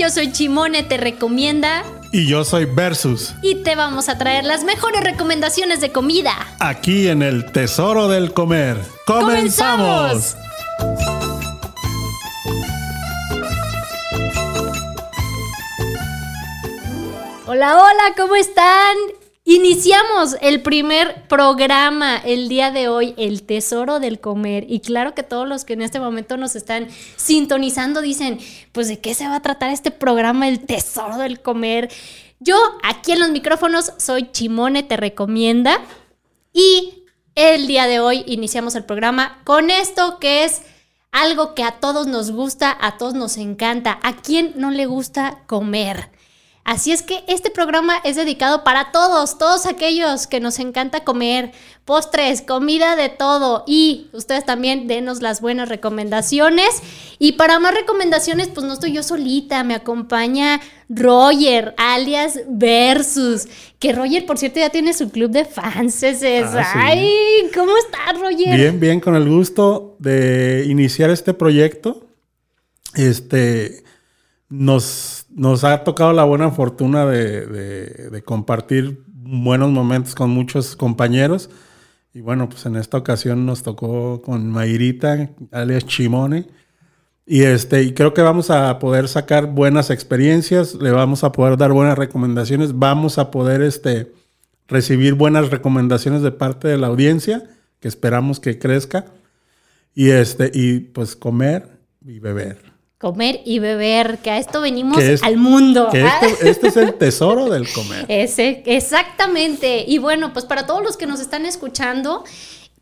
yo soy Chimone, te recomienda. Y yo soy Versus. Y te vamos a traer las mejores recomendaciones de comida. Aquí en el Tesoro del Comer. ¡Comenzamos! Hola, hola, ¿cómo están? Iniciamos el primer programa el día de hoy, El Tesoro del Comer. Y claro que todos los que en este momento nos están sintonizando dicen, pues de qué se va a tratar este programa, El Tesoro del Comer. Yo aquí en los micrófonos soy Chimone, te recomienda. Y el día de hoy iniciamos el programa con esto que es algo que a todos nos gusta, a todos nos encanta. ¿A quién no le gusta comer? Así es que este programa es dedicado para todos, todos aquellos que nos encanta comer, postres, comida de todo y ustedes también denos las buenas recomendaciones. Y para más recomendaciones, pues no estoy yo solita, me acompaña Roger, alias Versus, que Roger, por cierto, ya tiene su club de fans. Ah, Ay, ¿cómo estás, Roger? Bien, bien, con el gusto de iniciar este proyecto. Este nos, nos ha tocado la buena fortuna de, compartir buenos momentos con muchos compañeros. Y bueno, pues en esta ocasión nos tocó con Mayrita, alias Chimone. Y, este, y creo que vamos a poder sacar buenas experiencias, le vamos a poder dar buenas recomendaciones, vamos a poder este, recibir buenas recomendaciones de parte de la audiencia, que esperamos que crezca. Y, este, y pues comer y beber comer y beber, que a esto venimos al mundo. Que este, este, es el tesoro del comer. Ese, exactamente. Y bueno, pues para todos los que nos están escuchando,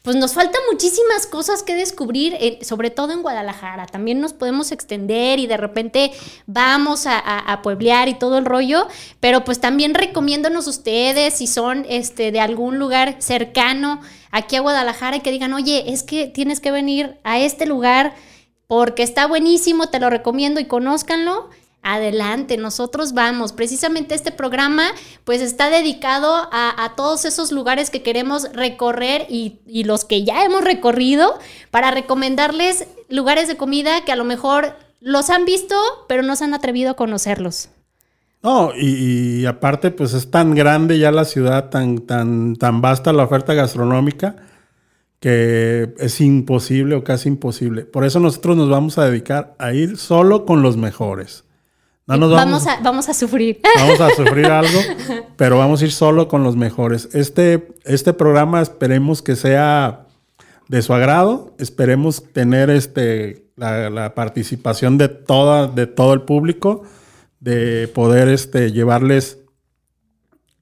pues nos faltan muchísimas cosas que descubrir, eh, sobre todo en Guadalajara. También nos podemos extender y de repente vamos a, pueblear y todo el rollo, pero pues también recomiéndonos ustedes si son este, de algún lugar cercano aquí a Guadalajara y que digan, oye, es que tienes que venir a este lugar porque está buenísimo, te lo recomiendo y conózcanlo. Adelante, nosotros vamos. Precisamente este programa pues está dedicado a, todos esos lugares que queremos recorrer y, los que ya hemos recorrido para recomendarles lugares de comida que a lo mejor los han visto pero no se han atrevido a conocerlos. No, y, y aparte pues es tan grande ya la ciudad, tan, tan, tan vasta la oferta gastronómica que es imposible o casi imposible. Por eso nosotros nos vamos a dedicar a ir solo con los mejores. No nos vamos, a, vamos a sufrir. Vamos a sufrir algo, pero vamos a ir solo con los mejores. Este, este programa esperemos que sea de su agrado. Esperemos tener este, la, participación de, toda, de todo el público, de poder este, llevarles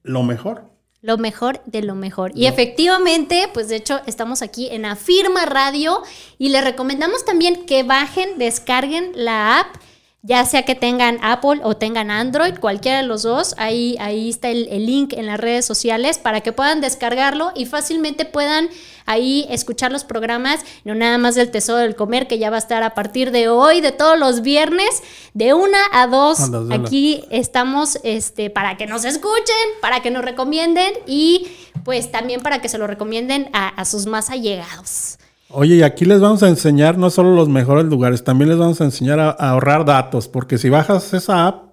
lo mejor. Lo mejor de lo mejor. Y efectivamente, pues de hecho estamos aquí en Afirma Radio y les recomendamos también que bajen, descarguen la app ya sea que tengan Apple o tengan Android, cualquiera de los dos, ahí, ahí está el, link en las redes sociales para que puedan descargarlo y fácilmente puedan ahí escuchar los programas, no nada más del Tesoro del Comer, que ya va a estar a partir de hoy, de todos los viernes, de una a dos. Aquí estamos este, para que nos escuchen, para que nos recomienden y pues también para que se lo recomienden a, a sus más allegados. Oye, y aquí les vamos a enseñar no solo los mejores lugares, también les vamos a enseñar a, ahorrar datos, porque si bajas esa app,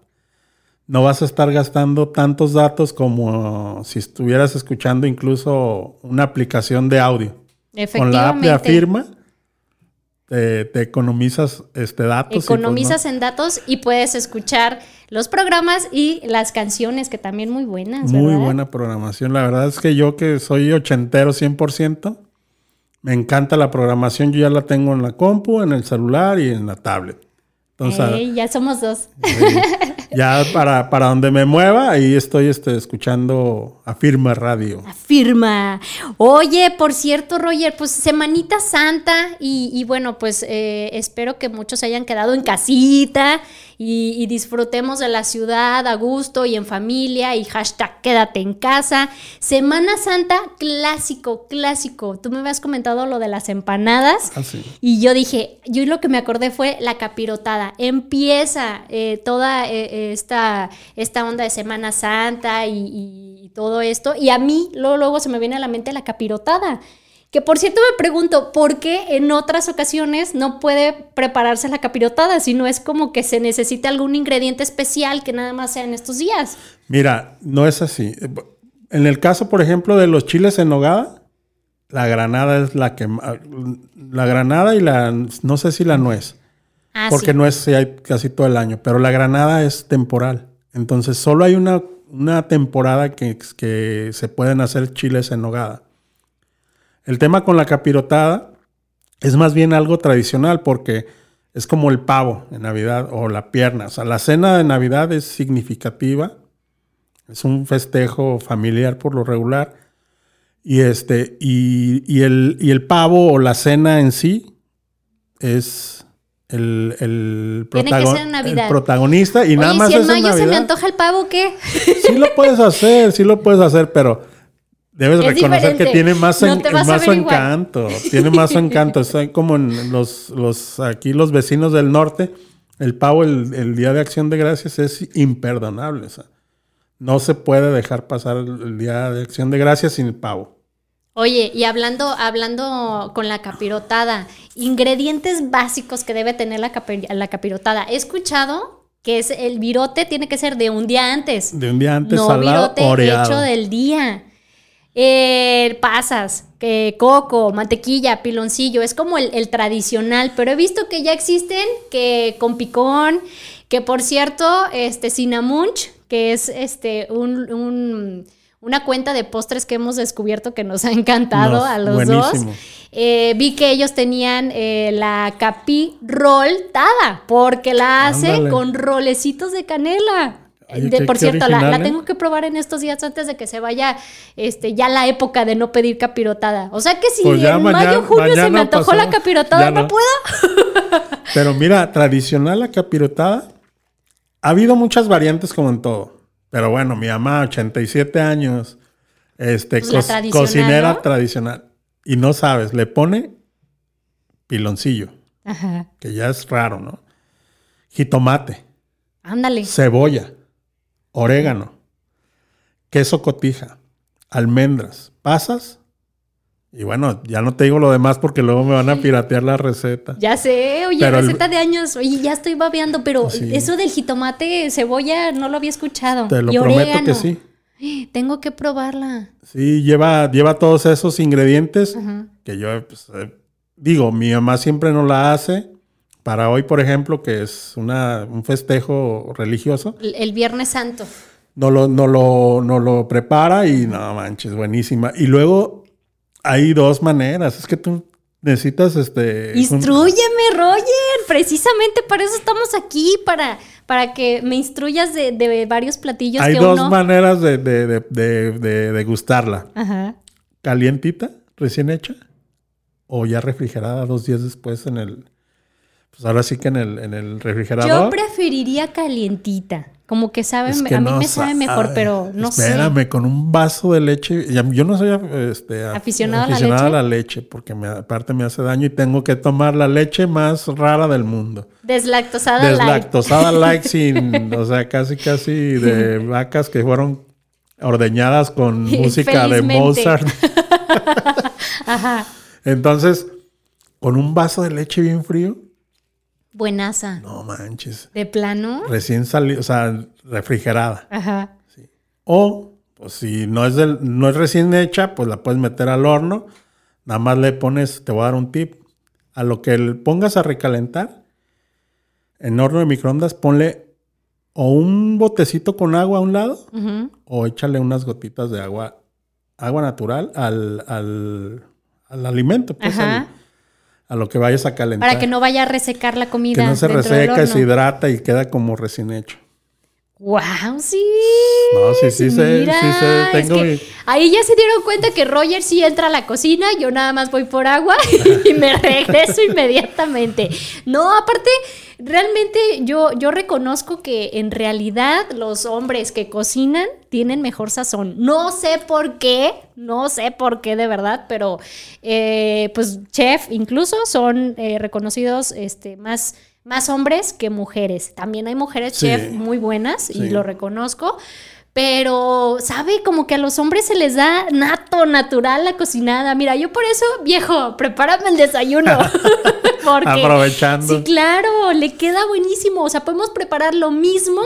no vas a estar gastando tantos datos como si estuvieras escuchando incluso una aplicación de audio. Con la app de Afirma, te, economizas este, datos. Pues, economizas en datos y puedes escuchar los programas y las canciones, que también muy buenas. Muy buena programación. La verdad es que yo que soy ochentero 100%, me encanta la programación, yo ya la tengo en la compu, en el celular y en la tablet. Entonces, ya somos dos. ya para, para donde me mueva, ahí estoy este, escuchando Afirma Radio. Afirma. Oye, por cierto, Roger, pues Semanita Santa y, bueno, pues eh, espero que muchos hayan quedado en casita y, disfrutemos de la ciudad a gusto y en familia y hashtag quédate en casa. Semana Santa, clásico, clásico. Tú me habías comentado lo de las empanadas ah, y yo dije, yo lo que me acordé fue la capirotada. Empieza eh, toda eh, esta, esta onda de Semana Santa y, todo esto y a mí luego, luego se me viene a la mente la capirotada Que por cierto me pregunto, ¿por qué en otras ocasiones no puede prepararse la capirotada? Si no es como que se necesite algún ingrediente especial que nada más sea en estos días. Mira, no es así. En el caso, por ejemplo, de los chiles en nogada, la granada es la que... La granada y la... No sé si la nuez. Ah, porque sí. nuez sí hay casi todo el año. Pero la granada es temporal. Entonces, solo hay una, una temporada que, que se pueden hacer chiles en nogada. El tema con la capirotada es más bien algo tradicional porque es como el pavo en Navidad o la pierna. O sea, la cena de Navidad es significativa. Es un festejo familiar por lo regular. Y, este, y, y el, y el pavo o la cena en sí es el, el, protagonista y Oye, nada más si en es en mayo se me antoja el pavo, ¿qué? Sí lo puedes hacer, sí lo puedes hacer, pero debes Es reconocer diferente. que tiene más, No en- más encanto. Tiene más encanto. Está como en los, los aquí los vecinos del norte. El pavo el, el día de acción de gracias es imperdonable. o sea, no se puede dejar pasar el, el día de acción de gracias sin el pavo. Oye, y hablando, hablando con la capirotada, ingredientes básicos que debe tener la, capi- la capirotada. He escuchado que es el virote tiene que ser de un día antes. De un día antes no salado virote oreado. hecho del día. Eh, pasas, coco, mantequilla, piloncillo, es como el, el tradicional, pero he visto que ya existen que con picón, que por cierto, este Cinnammunch, que es este un, un- una cuenta de postres que hemos descubierto que nos ha encantado Nos- a los buenísimo. dos. Eh, vi que ellos tenían eh, la capi roltada, porque la hace Ándale. con rolecitos de canela. De- por cierto, la, ¿eh? tengo que probar en estos días antes de que se vaya este, ya la época de no pedir capirotada. O sea que si Pues en mañana- mayo, junio se me antojó pasó. la capirotada, no. no. puedo. Pero mira, tradicional la capirotada. Ha habido muchas variantes como en todo. Pero bueno, mi mamá, 87 años, este, Pues tradicional, cocinera ¿no? tradicional. Y no sabes, le pone piloncillo, Ajá. que ya es raro, ¿no? Jitomate, Ándale. cebolla, orégano, queso cotija, almendras, pasas. Y bueno, ya no te digo lo demás porque luego me van a piratear la receta. Ya sé, oye, Pero el- receta de años. Oye, ya estoy babeando, pero Sí. eso del jitomate, cebolla, no lo había escuchado. Te lo Y prometo orégano. que sí. Tengo que probarla. Sí, lleva, lleva todos esos ingredientes Ajá. que yo pues, eh, digo, mi mamá siempre no la hace. Para hoy, por ejemplo, que es una, un festejo religioso, El, Viernes Santo. no lo, no, lo, no lo prepara y no manches, buenísima. Y luego hay dos maneras. Es que tú necesitas este. un- Instrúyeme, Roger. Precisamente para eso estamos aquí, para, para que me instruyas de, de varios platillos hay que dos uno. maneras de, de, de degustarla. Ajá. Calientita, recién hecha, o ya refrigerada dos días después en el. Pues ahora sí que en el, en el refrigerador. Yo preferiría calientita. Como que sabe, Es me- que a mí no me sabe mejor, pero no Espérame, sé. con un vaso de leche. Yo no soy este, af- ¿Aficionado a la aficionado leche? a la leche, porque me, aparte me hace daño y tengo que tomar la leche más rara del mundo. Deslactosada light. Deslactosada light sin, o sea, casi casi de vacas que fueron ordeñadas con música de. Mozart. Ajá. Entonces, con un vaso de leche bien frío, Buenaza. no manches. ¿De plano? Recién salió, o sea, refrigerada. Ajá. O, pues si no es, del, no es recién hecha, pues la puedes meter al horno. Nada más le pones, te voy a dar un tip. A lo que le pongas a recalentar, en horno de microondas, ponle o un botecito con agua a un lado, o échale unas gotitas de agua, agua natural al, al, al alimento, pues Ajá. al- a lo que vayas a calentar. Para que no vaya a resecar la comida. Que no se reseca, se hidrata y queda como recién hecho. ¡Wow! Sí. No, sí, sí sé, sí sé, es tengo que mi- Ahí ya se dieron cuenta que Roger sí entra a la cocina, yo nada más voy por agua y me regreso inmediatamente. No, aparte, realmente yo, yo reconozco que en realidad los hombres que cocinan tienen mejor sazón. No sé por qué, no sé por qué de verdad, pero eh, pues chef incluso son eh, reconocidos este, más, más hombres que mujeres. También hay mujeres Sí. chef muy buenas y lo reconozco. pero, ¿sabe? Como que a los hombres se les da nato, natural la cocinada. Mira, yo por eso, viejo, prepárame el desayuno. Porque, Aprovechando. Sí, claro, le queda buenísimo. O sea, podemos preparar lo mismo,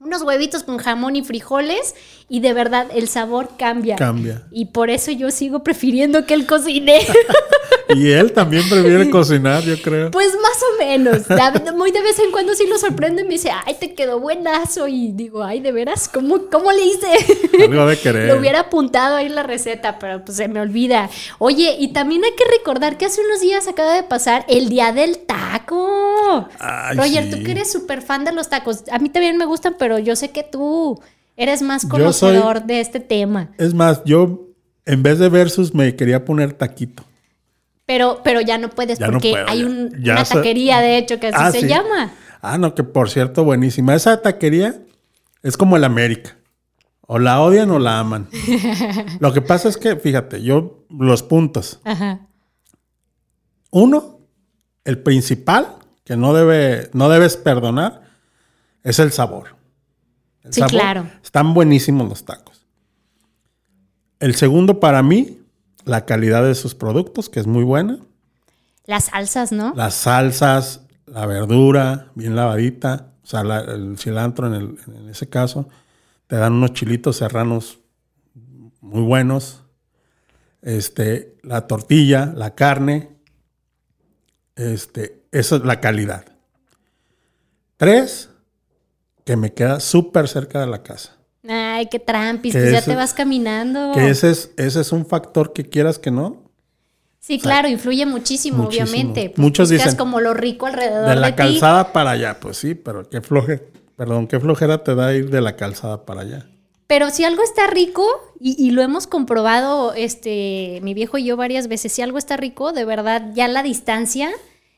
unos huevitos con jamón y frijoles, y de verdad el sabor cambia. Cambia. Y por eso yo sigo prefiriendo que él cocine. Y él también prefiere cocinar, yo creo. Pues más o menos. Muy de vez en cuando sí lo sorprende y me dice, ay, te quedó buenazo. Y digo, ay, de veras, ¿cómo, cómo le hice? Algo de querer. Lo hubiera apuntado ahí la receta, pero pues se me olvida. Oye, y también hay que recordar que hace unos días acaba de pasar el día del taco. Ay, Roger, sí. tú que eres súper fan de los tacos. A mí también me gustan, pero yo sé que tú eres más conocedor soy- de este tema. Es más, yo en vez de versus me quería poner taquito. Pero, pero ya no puedes Ya no porque puedo, hay un- una se- taquería, de hecho, que así Ah, se sí. llama. Ah, no, que por cierto, buenísima. Esa taquería es como el América. O la odian o la aman. Lo que pasa es que, fíjate, yo, los puntos. Ajá. Uno, el principal, que no, debe, no debes perdonar, es el sabor. El Sí, claro. Están buenísimos los tacos. El segundo, para mí, la calidad de sus productos, que es muy buena. Las salsas, ¿no? Las salsas, la verdura, bien lavadita, o sea, la- el cilantro en, el- en ese caso. Te dan unos chilitos serranos muy buenos. Este, la tortilla, la carne. Este, eso es la calidad. Tres, que me queda súper cerca de la casa. Ay, qué trampis, Que pues ya te vas caminando. Que ese es, ese es un factor que quieras que no. Sí, claro, influye muchísimo, muchísimo. obviamente. Pues Muchos dicen, como lo rico alrededor De de, la ti. calzada para allá, pues sí, pero qué floje, perdón, qué flojera te da ir de la calzada para allá. Pero si algo está rico, y, y lo hemos comprobado, este, mi viejo y yo varias veces, si algo está rico, de verdad, ya la distancia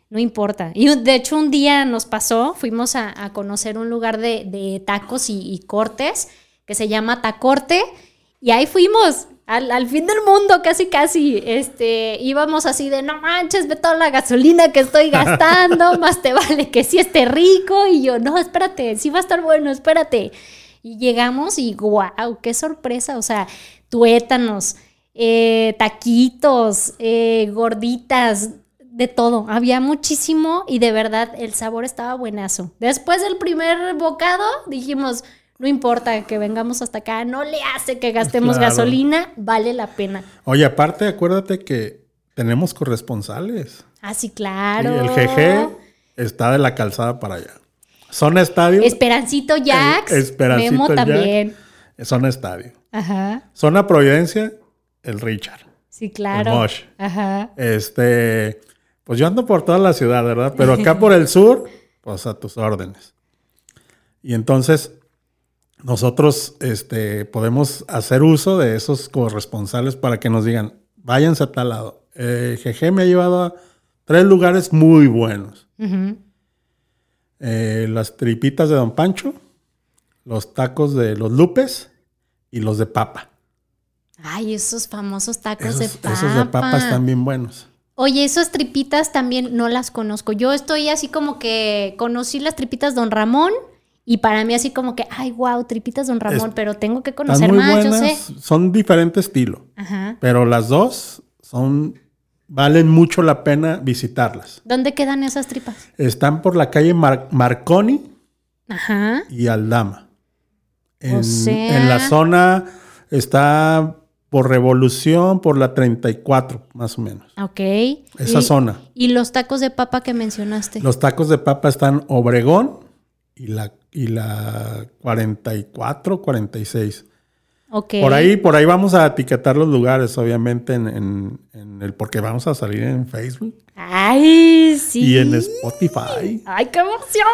no importa. Y de hecho un día nos pasó, fuimos a, a conocer un lugar de, de tacos y, y cortes que se llama Tacorte, y ahí fuimos. Al, al fin del mundo, casi, casi, este, íbamos así de, no manches, ve toda la gasolina que estoy gastando, más te vale que sí esté rico, y yo, no, espérate, sí va a estar bueno, espérate. Y llegamos y wow, qué sorpresa, o sea, tuétanos, eh, taquitos, eh, gorditas, de todo, había muchísimo y de verdad el sabor estaba buenazo. Después del primer bocado dijimos, no importa que vengamos hasta acá, no le hace que gastemos Claro. gasolina, vale la pena. Oye, aparte, acuérdate que tenemos corresponsales. Así Y claro. el GG está de la calzada para allá. Zona Estadio. Esperancito Jax, Esperancito Memo Jack. también. Zona Estadio. Ajá, Zona Providencia, el Richard. sí, claro. El Mosh. Ajá. Este, pues yo ando por toda la ciudad, ¿verdad? Pero acá por el sur, pues a tus órdenes. Y entonces, nosotros este, podemos hacer uso de esos corresponsales para que nos digan, váyanse a tal lado. Eh, GG me ha llevado a tres lugares muy buenos. Eh, las tripitas de Don Pancho, los tacos de los Lupes y los de papa. Ay, esos famosos tacos Esos de esos papa. de papa están bien buenos. Oye, esas tripitas también no las conozco. Yo estoy así como que conocí las tripitas Don Ramón y para mí así como que, ay, wow, tripitas Don Ramón, Es- pero tengo que conocer muy más, yo buenas, sé. son diferente estilo. Ajá. Pero las dos son valen mucho la pena visitarlas. ¿Dónde quedan esas tripas? Están por la calle Mar- Marconi Ajá. y Aldama. En, O sea- en la zona está por Revolución, por la 34, más o menos. Ok. Esa y, zona. Y los tacos de papa que mencionaste. Los tacos de papa están Obregón y la, y la 44, 46. Ok. Por ahí, por ahí vamos a etiquetar los lugares, obviamente, en, en- en el, porque vamos a salir en Facebook Ay, sí. y en Spotify. ¡Ay, qué emoción!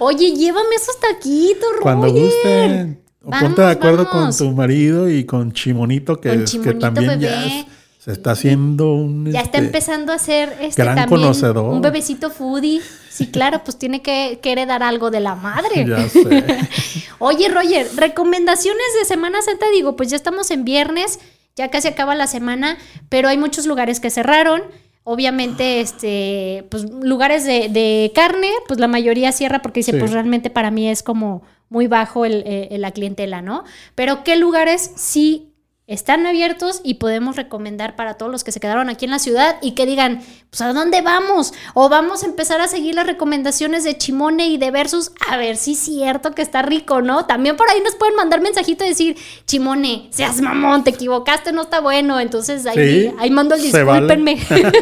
Oye, llévame esos taquitos, Cuando Roger. gusten. O Vamos, ponte de acuerdo vamos. con tu marido y con Chimonito, que, Con es- que Chimonito, también ya bebé. es- se está haciendo un... Ya está este, empezando a ser este gran también conocedor. un bebecito foodie. Sí, claro, pues tiene que, que heredar algo de la madre. Ya sé. Oye, Roger, recomendaciones de Semana Santa, digo, pues ya estamos en viernes, ya casi acaba la semana, pero hay muchos lugares que cerraron. Obviamente, este, pues lugares de, de carne, pues la mayoría cierra porque dice, Sí. pues realmente para mí es como muy bajo el, eh, la clientela, ¿no? Pero ¿qué lugares sí están abiertos y podemos recomendar para todos los que se quedaron aquí en la ciudad y que digan, pues ¿a dónde vamos? O vamos a empezar a seguir las recomendaciones de Chimone y de Versus, a ver si es cierto que está rico, ¿no? También por ahí nos pueden mandar mensajito y decir, Chimone, seas mamón, te equivocaste, no está bueno. Entonces ahí, Sí, ahí mando el vale. discúlpenme.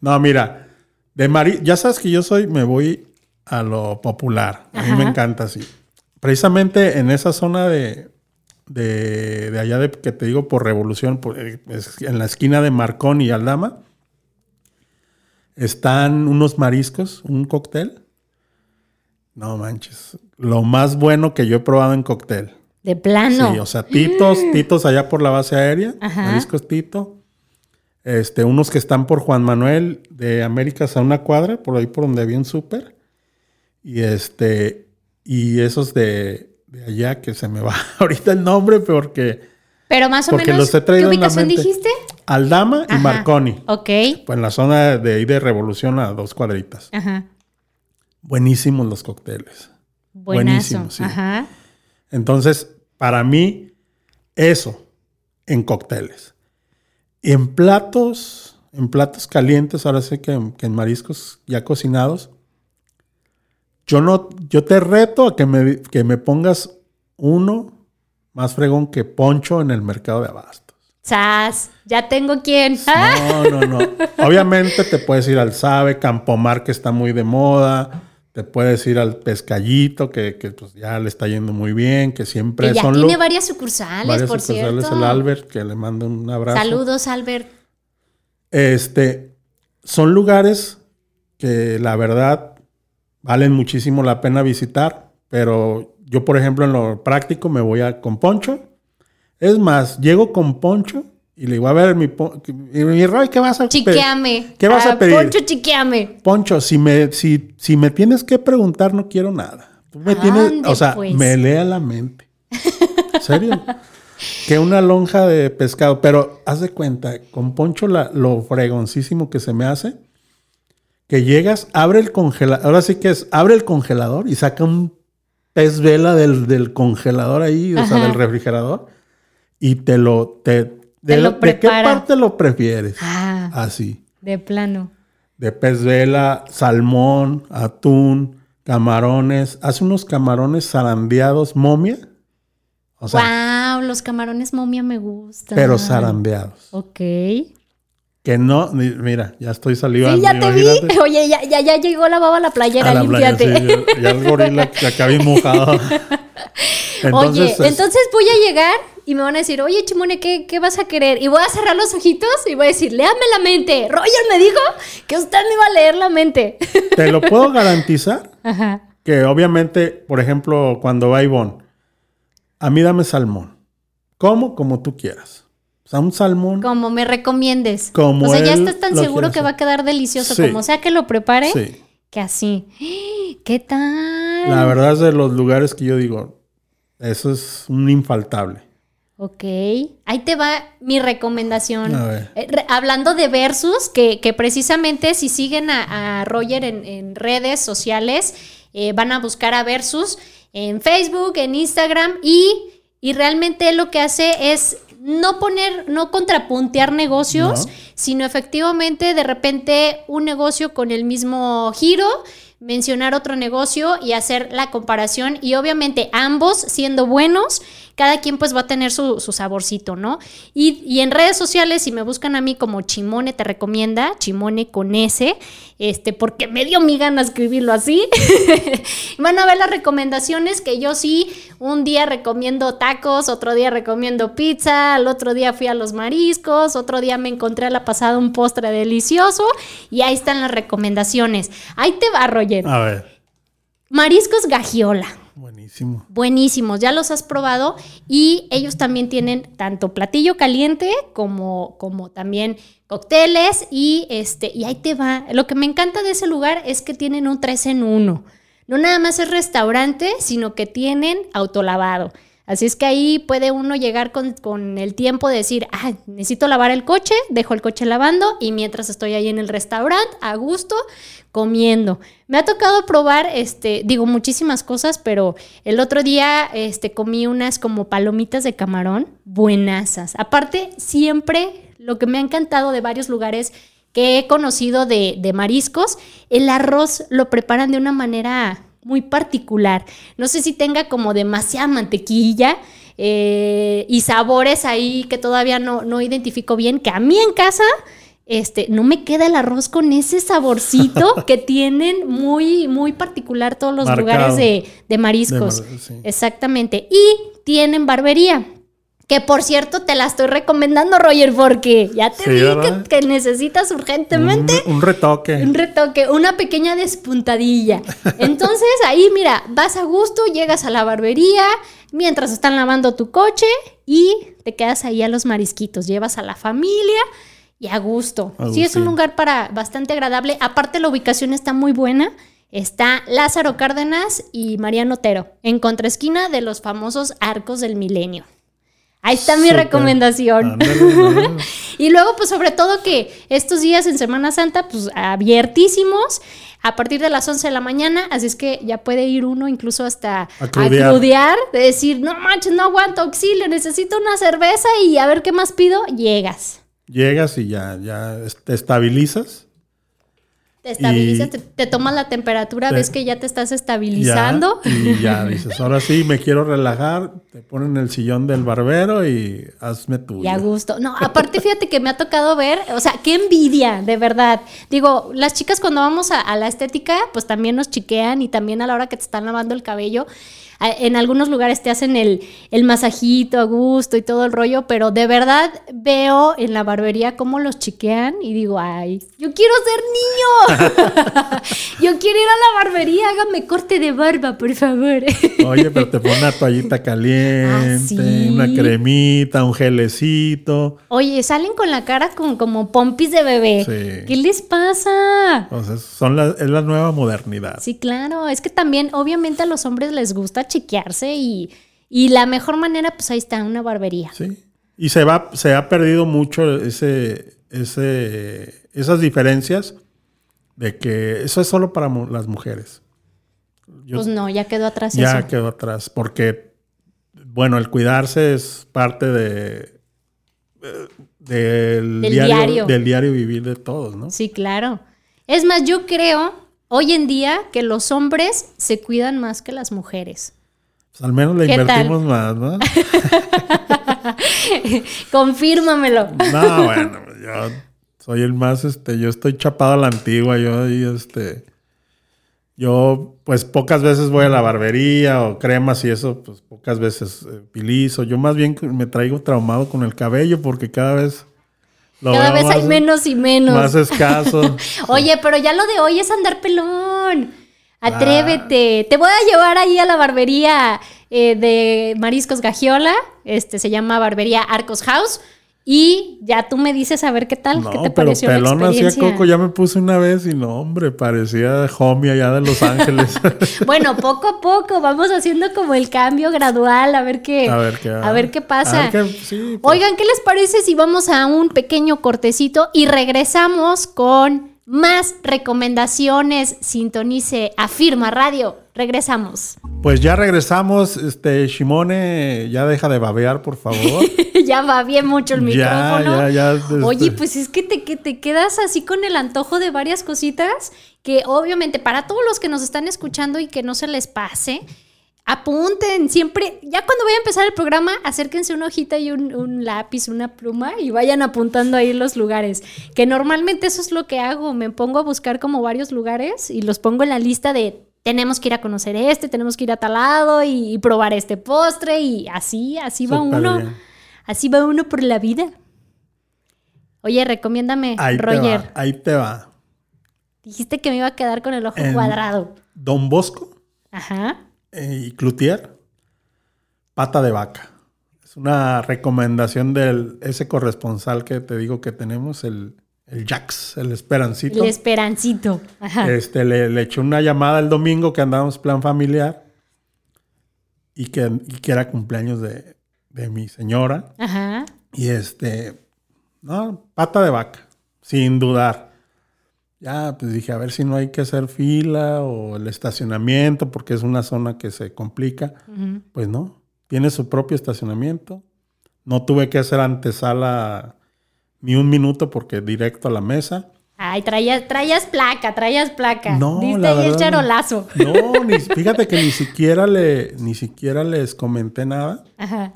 No, mira, de mari ya sabes que yo soy, me voy a lo popular. A mí me encanta así. Precisamente en esa zona de, de, de allá de que te digo por Revolución, por- eh, en la esquina de Marcón y Aldama, están unos mariscos, un cóctel. No manches, lo más bueno que yo he probado en cóctel. De plano. Sí, o sea, Titos, Titos allá por la base aérea, Ajá. Mariscos Tito. Este, unos que están por Juan Manuel de Américas a una cuadra, por ahí por donde había un súper. Y este, y esos de, de allá que se me va ahorita el nombre porque Pero más o Porque menos, los he ¿qué ubicación dijiste? Aldama y. Marconi. Ok. Pues en la zona de ahí de Revolución a dos cuadritas. Ajá. Buenísimos los cócteles. Buenazo. Buenísimo, sí. Ajá. Entonces, para mí, eso en cócteles. En platos, en platos calientes, ahora sé que en mariscos ya cocinados, yo no, yo te reto a que me, que me pongas uno más fregón que Poncho en el mercado de abastos. Sas, ya tengo quién. Ah, No, no, no. Obviamente te puedes ir al Sabe, Campomar, que está muy de moda. Te puedes ir al Pescallito, que, que, pues ya le está yendo muy bien, que siempre que ya son tiene varias sucursales, varias por sucursales, cierto. el Albert, que le mando un abrazo. Saludos, Albert. Este, son lugares que la verdad valen muchísimo la pena visitar, pero yo, por ejemplo, en lo práctico me voy a con Poncho. Es más, llego con Poncho y le digo, a ver, mi, mi Roy, ¿qué vas a pedir? Chiqueame. ¿Qué vas a Ah, pedir? Poncho, chiqueame. Poncho, si me, si, si me tienes que preguntar, no quiero nada. Tú me tienes, Ande, o sea, pues. me lea la mente. ¿En serio? que una lonja de pescado. Pero haz de cuenta, con Poncho la- lo fregoncísimo que se me hace, que llegas, abre el congelador, ahora sí que es, abre el congelador y saca un pez vela del, del congelador ahí, o sea, del refrigerador, y te lo, te, de, lo ¿de qué parte lo prefieres? Ah, Así de plano. de pez vela, salmón, atún, camarones. Hace unos camarones zarandeados, momia. O sea, wow, los camarones momia me gustan. pero zarandeados. Ok. Que no, mira, ya estoy salivando. Sí, ya te vi. Oye, ya, ya, ya llegó la baba a la playera, A la playa, sí, ya, el gorila que acá bien mojado. Oye, es- entonces voy a llegar y me van a decir, oye, Chimone, ¿qué, ¿qué vas a querer? Y voy a cerrar los ojitos y voy a decir, léame la mente. Roger me dijo que usted me iba a leer la mente. te lo puedo garantizar Ajá. que obviamente, por ejemplo, cuando va Ivonne, a mí dame salmón. ¿Cómo? Como tú quieras. O sea, un salmón. Como me recomiendes. Como o sea, ya estás tan seguro que va a quedar delicioso. Sí. Como sea que lo prepare, Sí. que así. ¿Qué tal? La verdad es de los lugares que yo digo, eso es un infaltable. Ok, ahí te va mi recomendación. A ver. Eh, re- hablando de versus, que, que precisamente si siguen a, a Roger en, en redes sociales, eh, van a buscar a versus en Facebook, en Instagram y, y realmente lo que hace es no poner, no contrapuntear negocios, No. sino efectivamente de repente un negocio con el mismo giro, mencionar otro negocio y hacer la comparación y obviamente ambos siendo buenos, cada quien pues va a tener su, su saborcito, ¿no? Y, y en redes sociales, si me buscan a mí como Chimone te recomienda, Chimone con S, este, porque me dio mi gana escribirlo así, van a ver las recomendaciones que yo sí, un día recomiendo tacos, otro día recomiendo pizza, al otro día fui a los mariscos, otro día me encontré a la pasada un postre delicioso y ahí están las recomendaciones. Ahí te va, Roger. A ver, Mariscos Gagiola. Buenísimo. Buenísimos, ya los has probado y ellos también tienen tanto platillo caliente como, como también cócteles y este y ahí te va. Lo que me encanta de ese lugar es que tienen un 3 en 1. No nada más es restaurante, sino que tienen autolavado. Así es que ahí puede uno llegar con, con el tiempo de decir, ah, necesito lavar el coche, dejo el coche lavando y mientras estoy ahí en el restaurante, a gusto, comiendo. Me ha tocado probar, este, digo, muchísimas cosas, pero el otro día este, comí unas como palomitas de camarón, buenasas. Aparte, siempre lo que me ha encantado de varios lugares que he conocido de, de mariscos, el arroz lo preparan de una manera muy particular. No sé si tenga como demasiada mantequilla eh, y sabores ahí que todavía no, no identifico bien, que a mí en casa este, no me queda el arroz con ese saborcito que tienen muy, muy particular todos los lugares de, mariscos. Exactamente. Y tienen barbería. Que por cierto te la estoy recomendando, Roger, porque ya te vi que, necesitas urgentemente. Un, retoque. Un retoque, una pequeña despuntadilla. Entonces ahí, mira, vas a gusto, llegas a la barbería mientras están lavando tu coche y te quedas ahí a los marisquitos. Llevas a la familia y a gusto. Sí, es un lugar para bastante agradable. Aparte, la ubicación está muy buena. Está Lázaro Cárdenas y Mariano Otero, en contraesquina de los famosos arcos del milenio. Ahí está mi recomendación. y luego, pues sobre todo que estos días en Semana Santa, pues abiertísimos a partir de las 11 de la mañana, así es que ya puede ir uno incluso hasta acrudear, de decir, no manches, no aguanto auxilio, necesito una cerveza y a ver qué más pido, llegas. Llegas y ya, ya te estabilizas te estabilizas, te, tomas la temperatura, ves que ya te estás estabilizando. y ya dices, ahora sí, me quiero relajar, te ponen el sillón del barbero y hazme tú. Y a gusto. No, aparte fíjate que me ha tocado ver, o sea, qué envidia, de verdad. Digo, las chicas cuando vamos a, a la estética, pues también nos chiquean y también a la hora que te están lavando el cabello en algunos lugares te hacen el, el masajito a gusto y todo el rollo, pero de verdad veo en la barbería cómo los chiquean y digo, ay, yo quiero ser niño. yo quiero ir a la barbería, hágame corte de barba, por favor. Oye, pero te pone una toallita caliente, ah, una cremita, un gelecito. Oye, salen con la cara con, como pompis de bebé. ¿Qué les pasa? O sea, son la, es la nueva modernidad. Sí, claro. Es que también, obviamente, a los hombres les gusta chequearse y, la mejor manera, pues ahí está, una barbería. Sí. Y se va, se ha perdido mucho ese, ese, esas diferencias de que eso es solo para las mujeres. pues no, ya quedó atrás. Ya quedó atrás, porque, bueno, el cuidarse es parte de, del, diario, del diario vivir de todos, ¿no? Sí, claro. Es más, yo creo hoy en día que los hombres se cuidan más que las mujeres. Pues al menos le invertimos más, ¿no? Confírmamelo. No, bueno, yo soy el más, este, yo estoy chapado a la antigua, yo y este, yo pues pocas veces voy a la barbería o cremas y eso, pues pocas veces eh, utilizo. Yo más bien me traigo traumado con el cabello porque cada vez... cada vez hay menos y menos. Más escaso. Oye, pero ya lo de hoy es andar pelón. Atrévete. Te voy a llevar ahí a la barbería eh, de Mariscos Gagiola. Este se llama Barbería Arcos House. Y ya tú me dices a ver qué tal, qué te pareció pelón la experiencia. Coco ya me puse una vez y no, hombre, parecía homie allá de Los Ángeles. bueno, poco a poco vamos haciendo como el cambio gradual, a ver qué, a ver qué, a ver qué pasa. Pues. Oigan, ¿qué les parece si vamos a un pequeño cortecito y regresamos con más recomendaciones. Sintonice Afirma Radio. Regresamos. Pues ya regresamos. Este, Shimone, ya deja de babear, por favor. ya va bien mucho el micrófono. Ya, ya, este. Oye, pues es que te, que te quedas así con el antojo de varias cositas que obviamente para todos los que nos están escuchando y que no se les pase, apunten, siempre, ya cuando voy a empezar el programa, acérquense una hojita y un, lápiz, una pluma y vayan apuntando ahí los lugares. Que normalmente eso es lo que hago, me pongo a buscar como varios lugares y los pongo en la lista de tenemos que ir a conocer este, tenemos que ir a tal lado y, probar este postre y así, así va uno, así va uno por la vida. Oye, recomiéndame, Roger. ahí te va. Dijiste que me iba a quedar con el ojo cuadrado. Don Bosco. Ajá y Cloutier, pata de vaca. Es una recomendación del ese corresponsal que te digo que tenemos, el, el Jax, el Esperancito. El Esperancito. Este, le, le eché una llamada el domingo que andábamos plan familiar. y que, y que era cumpleaños de, de mi señora. Ajá. Y este, no, pata de vaca, sin dudar. Ya, pues dije, a ver si no hay que hacer fila o el estacionamiento, porque es una zona que se complica. Pues no, tiene su propio estacionamiento. No tuve que hacer antesala ni un minuto porque directo a la mesa. Ay, traías, traías placa, traías placa. No, Diste la ahí el verdad, charolazo. No, ni, fíjate que ni siquiera le, ni siquiera les comenté nada. Ajá.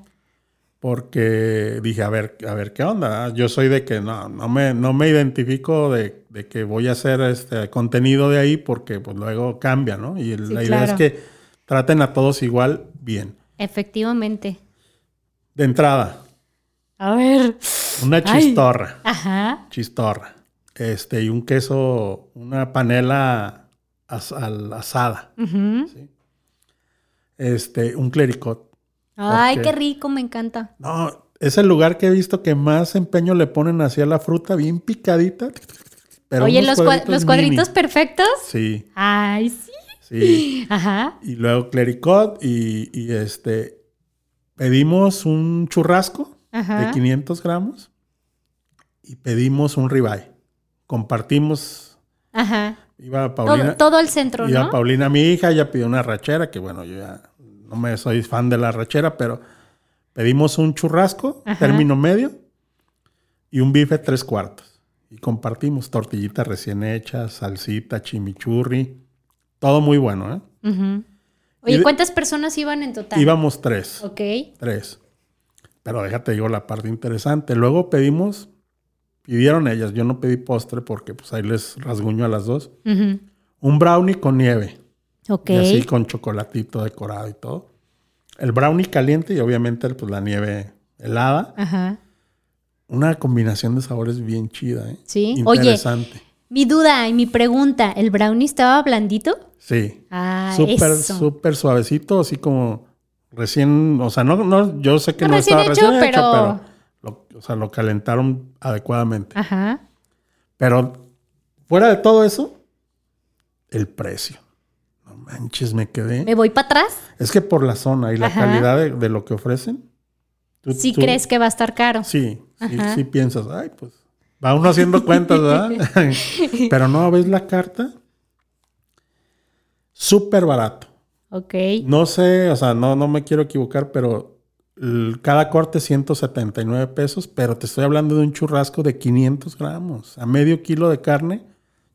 Porque dije, a ver, a ver qué onda. Yo soy de que no, no me, no me identifico de, de que voy a hacer este contenido de ahí porque pues luego cambia, ¿no? Y Sí, la idea claro. es que traten a todos igual, bien. Efectivamente. De entrada, A ver. una Ay. chistorra, Ajá. chistorra, este, y un queso, una panela as- al- asada, Ujú. este, un clericot. Ay, qué rico, me encanta. No, es el lugar que he visto que más empeño le ponen hacia la fruta, bien picadita. Pero Oye, los, cua- los cuadritos perfectos. Sí, Ay, sí. sí. Ajá. Y luego clericot y, y, este pedimos un churrasco Ajá. de 500 gramos y pedimos un ribeye. Compartimos. Ajá. Iba Paulina, Todo, todo el centro, iba ¿no? Paulina, mi hija, ella pidió una rachera, que bueno, yo ya no me soy fan de la rachera, pero pedimos un churrasco, Ajá. término medio, y un bife tres cuartos. Y compartimos tortillitas recién hechas, salsita, chimichurri, todo muy bueno, ¿eh? Y Oye, de- ¿cuántas personas iban en total? Íbamos tres. Ok. Tres. Pero déjate digo la parte interesante. Luego pedimos, pidieron ellas, yo no pedí postre porque pues ahí les rasguño a las dos. Un brownie con nieve. Ok. Y así con chocolatito decorado y todo. El brownie caliente y obviamente pues la nieve helada. Ajá. Una combinación de sabores bien chida, ¿eh? Sí. Oye. Interesante. Mi duda y mi pregunta, ¿el brownie estaba blandito? Sí. Ah, Súper, súper suavecito, así como recién, o sea, no, no, yo sé que No no, recién estaba hecho, recién hecho, pero- pero, lo, o sea, lo calentaron adecuadamente. Ajá. Pero fuera de todo eso, el precio. Manches, me quedé. ¿Me voy para atrás? Es que por la zona y la Ajá. calidad de, de lo que ofrecen. tú- ¿Sí tú- crees que va a estar caro? Sí, sí, piensas, ay, pues va uno haciendo cuentas, ¿verdad? Pero no, ves la carta. Súper barato. Ok. No sé, o sea, no, no me quiero equivocar, pero cada corte 179 pesos, pero te estoy hablando de un churrasco de 500 gramos, a medio kilo de carne.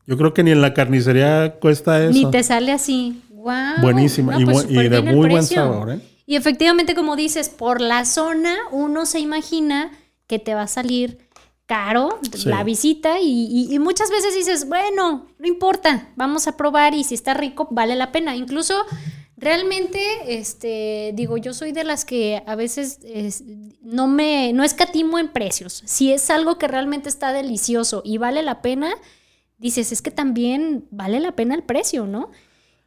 Yo creo que ni en la carnicería cuesta eso. Ni te sale así. Wow. Buenísima y, bu- y de muy buen sabor, ¿eh? Y efectivamente, como dices, por la zona uno se imagina que te va a salir caro Sí. la visita y, y- y muchas veces dices, bueno, no importa, vamos a probar y si está rico, vale la pena. Incluso realmente, este, digo, yo soy de las que a veces es- no me, no escatimo en precios. Si es algo que realmente está delicioso y vale la pena, dices, es que también vale la pena el precio, ¿no?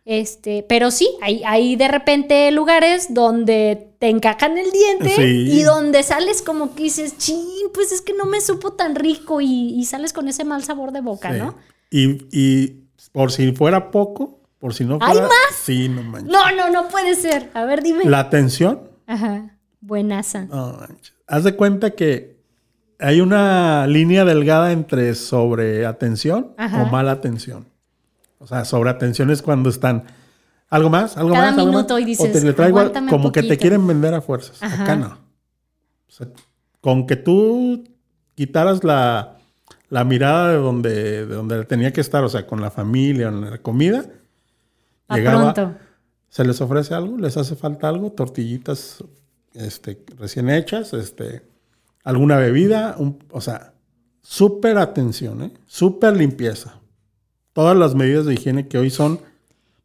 Este, pero sí, hay, hay de repente lugares donde te encajan el diente Sí. y donde sales como que dices, chin, pues es que no me supo tan rico y, y sales con ese mal sabor de boca, Sí. ¿no? Y, y por si fuera poco, por si no ¿Hay fuera. más? Sí, no manches. No, no, no puede ser. A ver, dime. La atención. Ajá, buenaza. No manches. Haz de cuenta que hay una línea delgada entre sobreatención o mala atención. O sea, sobreatención es cuando están. ¿Algo más? ¿Algo Cada más? ¿Algo minuto más? y dices, o te le traigo al- "Aguántame un como que te poquito". quieren vender a fuerzas. Ajá. Acá no. O sea, con que tú quitaras la, la mirada de donde, de donde tenía que estar, o sea, con la familia, en la comida, A llegaba, pronto. se les ofrece algo, les hace falta algo, tortillitas este, recién hechas, este, alguna bebida, un- o sea, súper atención, ¿eh? súper limpieza. Todas las medidas de higiene que hoy son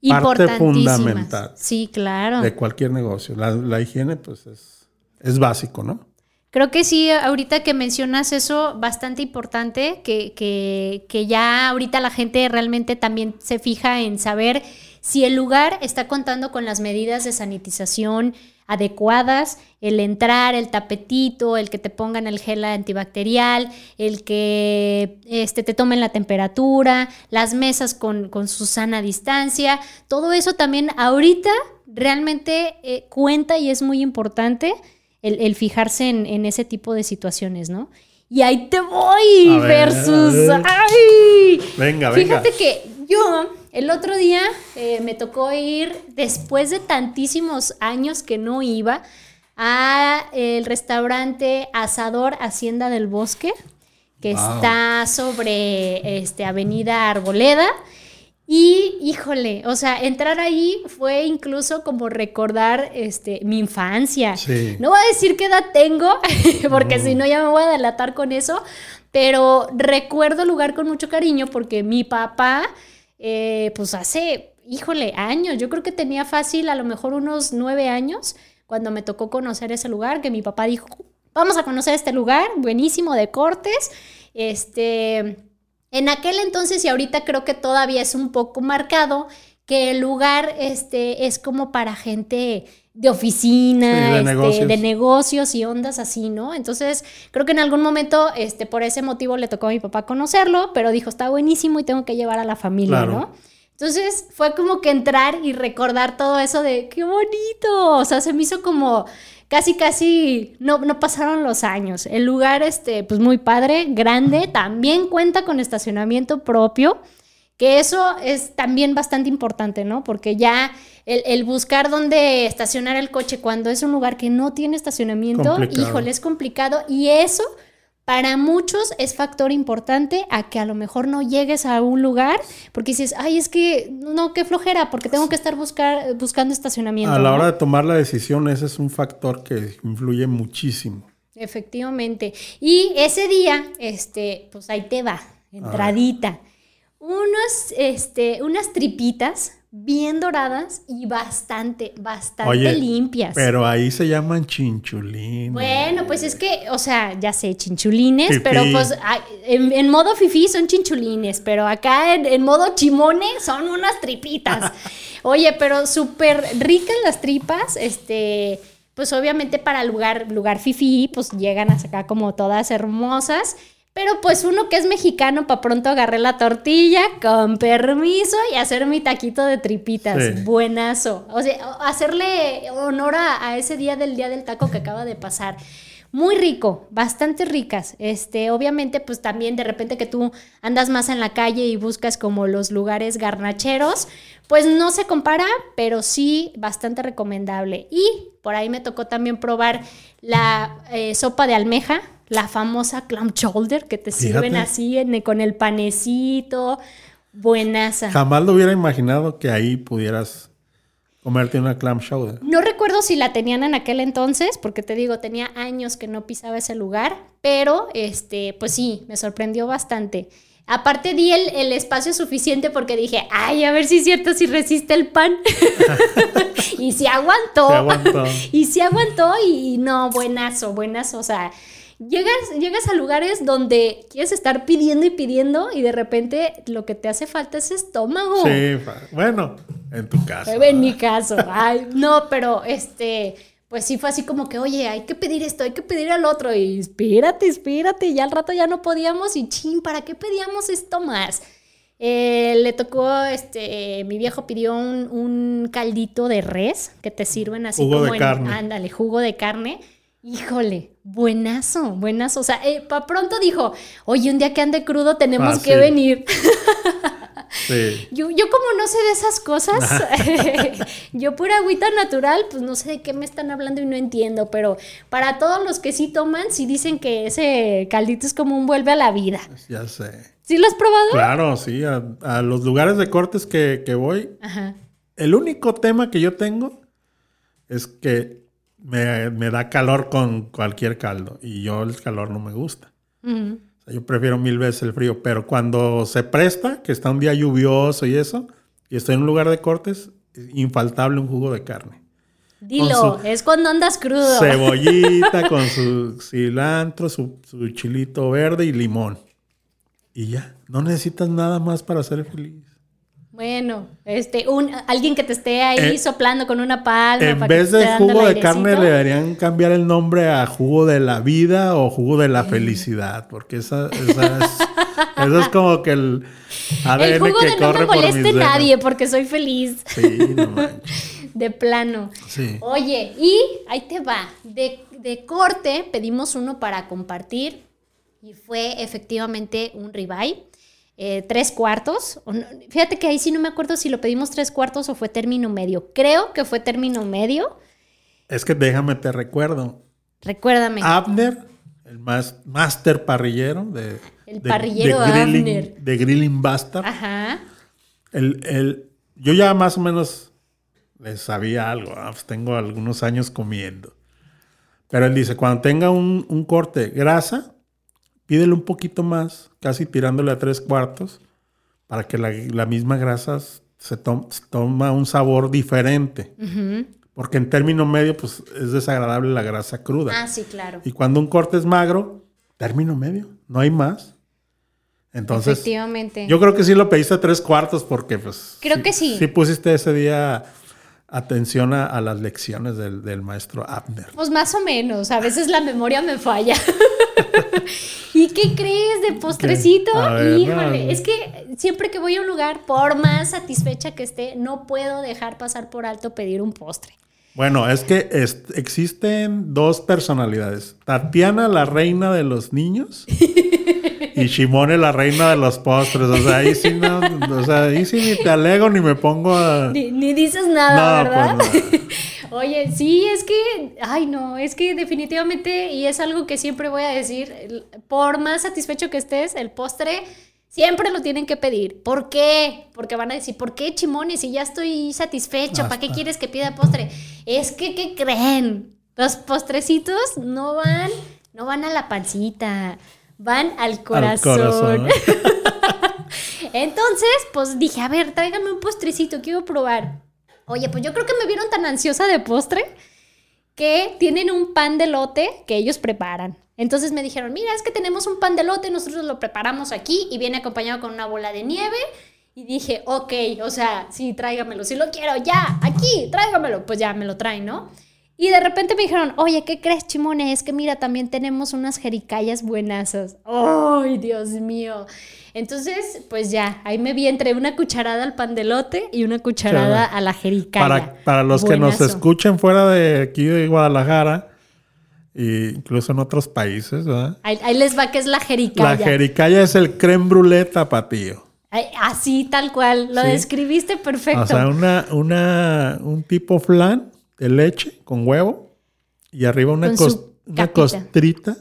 parte fundamental Sí, claro. de cualquier negocio. La, la higiene, pues, es, es básico, ¿no? Creo que sí, ahorita que mencionas eso, bastante importante, que, que, que ya ahorita la gente realmente también se fija en saber si el lugar está contando con las medidas de sanitización adecuadas, el entrar, el tapetito, el que te pongan el gel antibacterial, el que este, te tomen la temperatura, las mesas con, con su sana distancia, todo eso también ahorita realmente eh, cuenta y es muy importante el, fijarse en, ese tipo de situaciones, ¿no? Y ahí te voy versus... ¡Ay! Venga, venga. Fíjate que yo el otro día eh, me tocó ir, después de tantísimos años que no iba, a el restaurante Asador Hacienda del Bosque, que está sobre este, Avenida Arboleda. Y híjole, o sea, entrar ahí fue incluso como recordar este, mi infancia. No voy a decir qué edad tengo, porque si no ya me voy a delatar con eso, pero recuerdo el lugar con mucho cariño porque mi papá, eh, pues hace, híjole, años, yo creo que tenía fácil a lo mejor unos nueve años cuando me tocó conocer ese lugar, que mi papá dijo, vamos a conocer este lugar, buenísimo de cortes, este en aquel entonces y ahorita creo que todavía es un poco marcado que el lugar este, es como para gente de oficina, de, este, negocios. y ondas así, ¿no? Entonces, creo que en algún momento, este, por ese motivo le tocó a mi papá conocerlo, pero dijo, está buenísimo y tengo que llevar a la familia, ¿no? Entonces, fue como que entrar y recordar todo eso de, qué bonito, o sea, se me hizo como casi, casi no, no pasaron los años. El lugar, este, pues muy padre, grande, también cuenta con estacionamiento propio, que eso es también bastante importante, ¿no? Porque ya el, buscar dónde estacionar el coche cuando es un lugar que no tiene estacionamiento, híjole, es complicado y eso para muchos es factor importante a que a lo mejor no llegues a un lugar porque dices, ay, es que no, qué flojera, porque tengo que estar buscar, buscando estacionamiento. A la hora de tomar la decisión, ese es un factor que influye muchísimo. Efectivamente. Y ese día, este, pues ahí te va, entradita. Unos, este, unas tripitas bien doradas y bastante, bastante limpias. Pero ahí se llaman chinchulines. Bueno, pues es que, o sea, ya sé, chinchulines, pero pues en, modo fifi son chinchulines, pero acá en, modo chimone son unas tripitas. Oye, pero súper ricas las tripas, este, pues obviamente para lugar, lugar fifi, pues llegan a sacar como todas hermosas. Pero pues uno que es mexicano, para pronto agarré la tortilla, con permiso, y hacer mi taquito de tripitas. Buenazo. O sea, hacerle honor a, ese día del día del taco que acaba de pasar. Muy rico, bastante ricas. Este, obviamente, pues también de repente que tú andas más en la calle y buscas como los lugares garnacheros, pues no se compara, pero sí bastante recomendable. Y por ahí me tocó también probar la eh, sopa de almeja la famosa clam shoulder que te sirven así con el panecito, buenaza. Jamás lo hubiera imaginado que ahí pudieras comerte una clam shoulder. No recuerdo si la tenían en aquel entonces, porque te digo, tenía años que no pisaba ese lugar, pero este, pues sí, me sorprendió bastante. Aparte di el, el, espacio suficiente porque dije, ay, a ver si es cierto si resiste el pan. y si aguantó. aguantó. y si aguantó y no, buenazo, buenazo. O sea, Llegas, llegas a lugares donde quieres estar pidiendo y pidiendo y de repente lo que te hace falta es estómago. Sí, bueno, en tu caso. En mi caso. Ay, no, pero este, pues sí fue así como que, oye, hay que pedir esto, hay que pedir al otro. Y espérate, espérate. Y ya al rato ya no podíamos. Y chin, ¿para qué pedíamos esto más? Eh, le tocó, este, mi viejo pidió un, un, caldito de res que te sirven así jugo como de carne. ándale, jugo de carne. Híjole, buenazo, buenazo. O sea, eh, para pronto dijo, oye, un día que ande crudo tenemos que venir. Sí. Yo, yo, como no sé de esas cosas, yo pura agüita natural, pues no sé de qué me están hablando y no entiendo, pero para todos los que sí toman, sí dicen que ese caldito es como un vuelve a la vida. Ya sé. ¿Sí lo has probado? Claro, sí, a, los lugares de cortes que, que voy. Ajá. El único tema que yo tengo es que me, da calor con cualquier caldo y yo el calor no me gusta. yo prefiero mil veces el frío, pero cuando se presta, que está un día lluvioso y eso, y estoy en un lugar de cortes, infaltable un jugo de carne. Dilo, es cuando andas crudo. Cebollita con su cilantro, su, su chilito verde y limón. Y ya, no necesitas nada más para ser feliz. Bueno, este, un, alguien que te esté ahí eh, soplando con una palma. En vez de jugo de carne, le deberían cambiar el nombre a jugo de la vida o jugo de la felicidad, porque esa, esa es, eso es como que el ADN el jugo que de no me moleste nadie porque soy feliz. Sí, no manches. de plano. Sí. Oye, y ahí te va. De, de corte pedimos uno para compartir y fue efectivamente un ribeye. Eh, tres cuartos. Fíjate que ahí sí no me acuerdo si lo pedimos tres cuartos o fue término medio. Creo que fue término medio. Es que déjame te recuerdo. Recuérdame. Abner, el más master parrillero de, El de- parrillero de grilling, Abner. de Grilling Bastard. Ajá. El, el- yo ya más o menos le sabía algo. ah, pues tengo algunos años comiendo. Pero él dice, cuando tenga un, un corte grasa, pídele un poquito más, casi tirándole a tres cuartos, para que la, la misma grasa se, to- se toma un sabor diferente. Ujú. Porque en término medio, pues es desagradable la grasa cruda. Ah, sí, claro. Y cuando un corte es magro, término medio, no hay más. Entonces, Efectivamente. yo creo que sí lo pediste a tres cuartos porque, pues. Creo que sí. Sí pusiste ese día atención a, a las lecciones del, del maestro Abner. Pues más o menos, a veces la memoria me falla. ¿Y qué crees de postrecito? Ver, Híjole, no. es que siempre que voy a un lugar, por más satisfecha que esté, no puedo dejar pasar por alto pedir un postre. Bueno, es que es- existen dos personalidades. Tatiana, la reina de los niños. y Shimone, la reina de los postres. O sea, ahí sí no, o sea, ahí sí ni te alego ni me pongo a. Ni, ni dices nada, No, ¿verdad? pues, Oye, sí, es que, ay no, es que definitivamente, y es algo que siempre voy a decir, por más satisfecho que estés, el postre siempre lo tienen que pedir. ¿Por qué? Porque van a decir, ¿por qué chimones? Si ya estoy satisfecho, ¿para qué quieres que pida postre? Es que, ¿qué creen? Los postrecitos no van, no van a la pancita, van al al corazón. corazón. Entonces, pues dije, a ver, tráigame un postrecito, quiero probar. Oye, pues yo creo que me vieron tan ansiosa de postre que tienen un pan de lote que ellos preparan. Entonces me dijeron, mira, es que tenemos un pan de lote, nosotros lo preparamos aquí y viene acompañado con una bola de nieve. Y dije, ok, o sea, sí, tráigamelo, si lo quiero, ya, aquí, tráigamelo. Pues ya me lo traen, ¿no? Y de repente me dijeron, oye, ¿qué crees, Chimone? Es que mira, también tenemos unas jericayas buenazas. ¡Ay, Dios mío! Entonces, pues ya, ahí me vi entre una cucharada al pan de lote y una cucharada Claro. a la jericaya. Para, para los que nos escuchen fuera de aquí de Guadalajara, e incluso en otros países, ¿verdad? Ahí, ahí les va que es la jericaya. La jericaya es el creme brûlée tapatío. Así, tal cual. Lo Sí. describiste perfecto. O sea, una, una, un tipo flan de leche con huevo y arriba una, cos- una costrita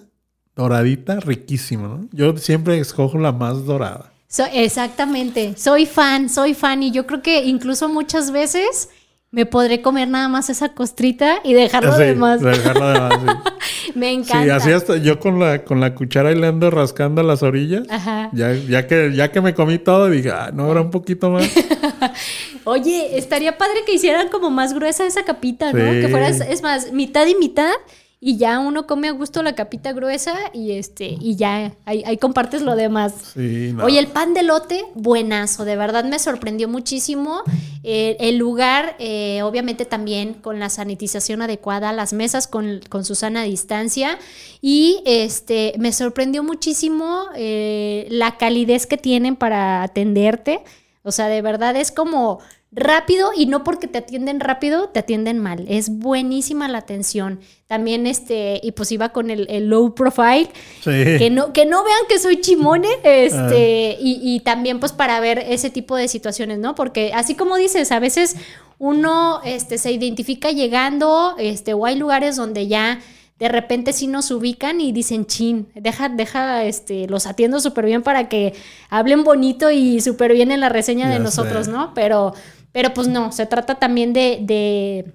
doradita, riquísima, ¿no? Yo siempre escojo la más dorada. So- exactamente. Soy fan, soy fan. Y yo creo que incluso muchas veces me podré comer nada más esa costrita y dejar lo Sí, demás. dejarlo demás, sí. Me Sí, encanta. así hasta yo con la, con la cuchara y le ando rascando las orillas. Ajá. Ya, ya, que, ya que me comí todo, dije, ah, no habrá un poquito más. Oye, estaría padre que hicieran como más gruesa esa capita, ¿no? Sí. Que fuera, es más, mitad y mitad. Y ya uno come a gusto la capita gruesa y este, y ya ahí, ahí compartes lo demás. Sí, no. Oye, el pan de lote, buenazo, de verdad me sorprendió muchísimo. Eh, el lugar, eh, obviamente también con la sanitización adecuada, las mesas con, con su sana distancia. Y este, me sorprendió muchísimo eh, la calidez que tienen para atenderte. O sea, de verdad es como rápido y no porque te atienden rápido, te atienden mal. Es buenísima la atención. También, este, y pues iba con el, el low profile, Sí. que no, que no vean que soy chimone, este, y, y también pues para ver ese tipo de situaciones, ¿no? Porque así como dices, a veces uno este, se identifica llegando, este, o hay lugares donde ya de repente sí nos ubican y dicen, chin, deja, deja, este, los atiendo súper bien para que hablen bonito y súper bien en la reseña de Ya nosotros, sé. ¿no? Pero, pero pues no, se trata también de, de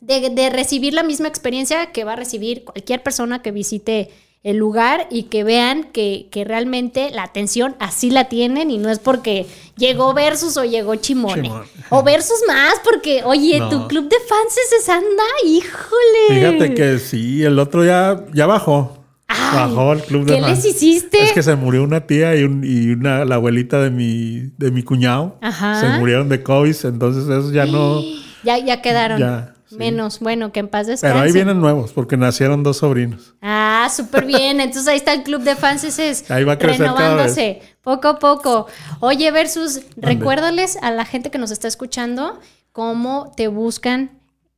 de, de recibir la misma experiencia que va a recibir cualquier persona que visite el lugar y que vean que, que realmente la atención así la tienen y no es porque llegó Versus o llegó Chimone. Chimone. O Versus más porque, oye, No. tu club de fans es anda, híjole. Fíjate que sí, el otro ya, ya bajó. Ay, bajó el club de ¿Qué les hiciste? Es que se murió una tía y, un- y una, la abuelita de mi, de mi cuñado. Ajá. Se murieron de COVID, entonces eso ya no. Ya, ya quedaron. Ya, sí. Menos, bueno, que en paz descanse. Pero ahí vienen nuevos, porque nacieron dos sobrinos. Ah, súper bien. Entonces ahí está el club de fans ese es Ahí va a crecer cada renovándose poco a poco. Oye, Versus, recuérdales a la gente que nos está escuchando cómo te buscan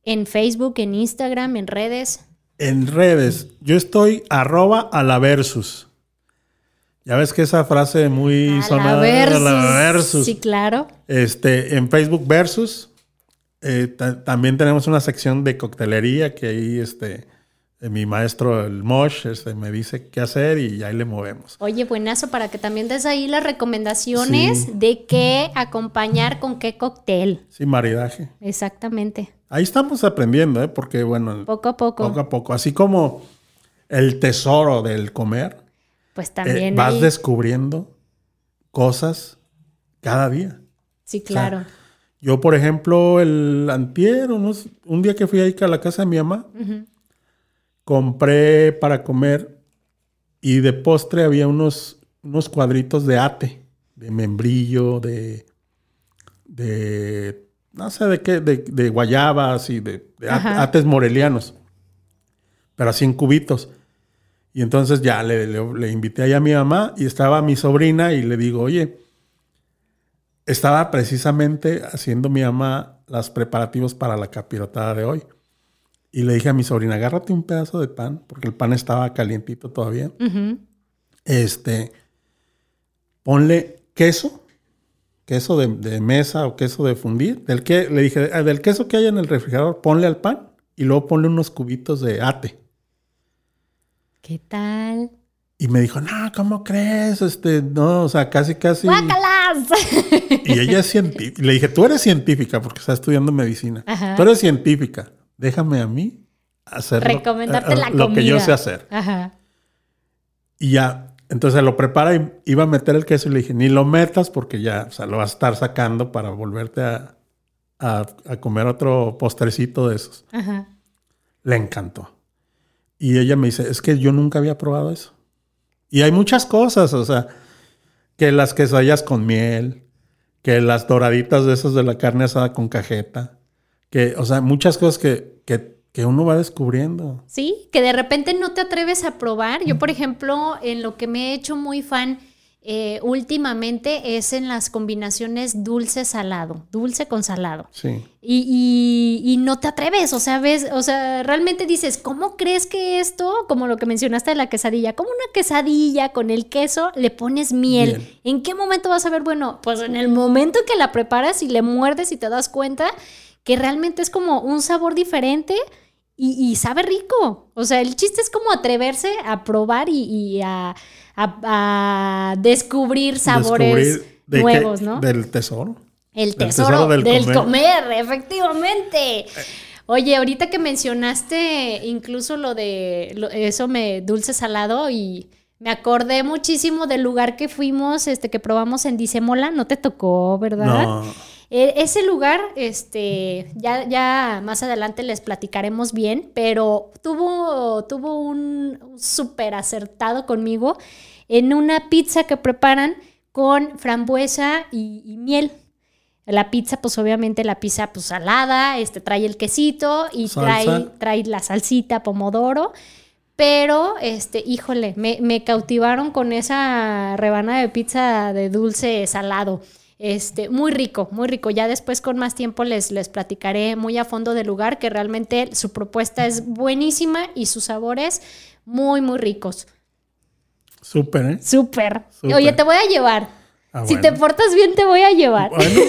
En Facebook, en Instagram, en redes. En redes, yo estoy arroba a la versus. Ya ves que esa frase muy A sonada la versus. a la versus. Sí, claro. Este, en Facebook versus. eh, ta- también tenemos una sección de coctelería que ahí este, mi maestro, el Mosh, este, me dice qué hacer y ahí le movemos. Oye, buenazo, para que también des ahí las recomendaciones Sí. de qué acompañar con qué cóctel. Sí, maridaje. Exactamente. Ahí estamos aprendiendo, ¿eh? porque bueno, Poco a poco. poco a poco, así como el tesoro del comer, Pues eh, también. vas ahí- descubriendo cosas cada día. Sí, claro. Yo, por ejemplo, el antier, un día que fui ahí a la casa de mi mamá. Compré para comer y de postre había unos, unos cuadritos de ate, de membrillo, de, de no sé de qué, de, de guayabas y de, de ates morelianos, pero así en cubitos. Y entonces ya le, le- le invité ahí a mi mamá y estaba mi sobrina y le digo, oye, estaba precisamente haciendo mi mamá los preparativos para la capirotada de hoy. Y le dije a mi sobrina, agárrate un pedazo de pan, porque el pan estaba calientito todavía. Este, ponle queso, queso de, de mesa o queso de fundir. Del que, le dije, "Ah, del queso que hay en el refrigerador, ponle al pan y luego ponle unos cubitos de ate. ¿Qué tal? Y me dijo, no, ¿cómo crees? Este, no, o sea, casi, casi. ¡Guácalas! Y ella es científica. Le dije, tú eres científica porque está estudiando medicina. Ajá. Tú eres científica. Déjame a mí hacer lo- Recomendarte eh, la lo comida. que yo sé hacer. Ajá. Y ya, entonces lo prepara y iba a meter el queso y le dije, ni lo metas porque ya, o sea, lo vas a estar sacando para volverte a, a- a comer otro postrecito de esos. Ajá. Le encantó. Y ella me dice, es que yo nunca había probado eso. Y hay muchas cosas, o sea, que las quesadillas con miel, que las doraditas de esas de la carne asada con cajeta, que, o sea, muchas cosas que, que, que uno va descubriendo. Sí, que de repente no te atreves a probar. Yo, por ejemplo, en lo que me he hecho muy fan eh, últimamente es en las combinaciones dulce-salado, dulce con salado. Sí. Y, y- y no te atreves, o sea, ves, o sea, realmente dices, ¿cómo crees que esto, como lo que mencionaste de la quesadilla, como una quesadilla con el queso, le pones miel? Miel. ¿En qué momento vas a ver? Bueno, pues en el momento que la preparas y le muerdes y te das cuenta que realmente es como un sabor diferente y, y sabe rico. O sea, el chiste es como atreverse a probar y, y a, a- a descubrir sabores Descubrir de nuevos, ¿no? Del tesoro. El Del tesoro, tesoro del, del comer. comer. efectivamente. Oye, ahorita que mencionaste incluso lo de lo- eso me dulce salado y me acordé muchísimo del lugar que fuimos, este que probamos en Dicemola, no te tocó, ¿verdad? No. E- ese lugar, este, ya, ya más adelante les platicaremos bien, pero tuvo, tuvo un súper acertado conmigo en una pizza que preparan con frambuesa y, y miel. La pizza, pues obviamente la pizza pues salada, este trae el quesito y trae, trae la salsita pomodoro. Pero, este, híjole, me, me cautivaron con esa rebanada de pizza de dulce salado. Este, muy rico, muy rico. Ya después con más tiempo les, les platicaré muy a fondo del lugar, que realmente su propuesta es buenísima y sus sabores muy, muy ricos. Súper, ¿eh? Súper. Oye, te voy a llevar. Ah, si bueno. te portas bien, te voy a llevar. Bueno,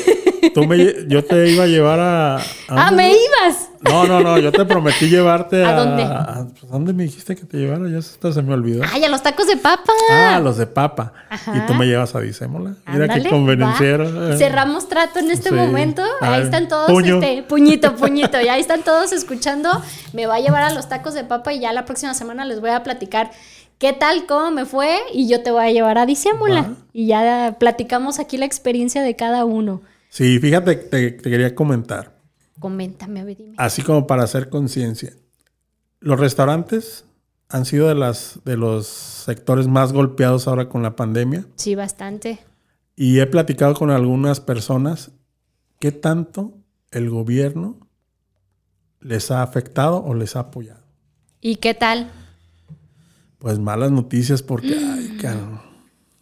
tú me yo te iba a llevar a... a ah, me ibas. No, no, no, yo te prometí llevarte a... ¿A dónde? a- pues, ¿Dónde me dijiste que te llevara? Ya hasta se me olvidó. Ay, a los tacos de papa. Ah, los de papa. Ajá. Y tú me llevas a Dicémola. Mira Ándale, qué convenenciero. Cerramos trato en este Sí. momento. Ahí están todos, puño. este, puñito, puñito. Y ahí están todos escuchando. Me va a llevar a los tacos de papa y ya la próxima semana les voy a platicar qué tal, cómo me fue. Y yo te voy a llevar a Disiémula. Va. Y ya platicamos aquí la experiencia de cada uno. Sí, fíjate, te, te quería comentar. Coméntame, a ver, dime. Así como para hacer conciencia. Los restaurantes han sido de, las, de los sectores más golpeados ahora con la pandemia. Sí, bastante. Y he platicado con algunas personas qué tanto el gobierno les ha afectado o les ha apoyado. ¿Y qué tal? Pues malas noticias porque, ay, cabrón.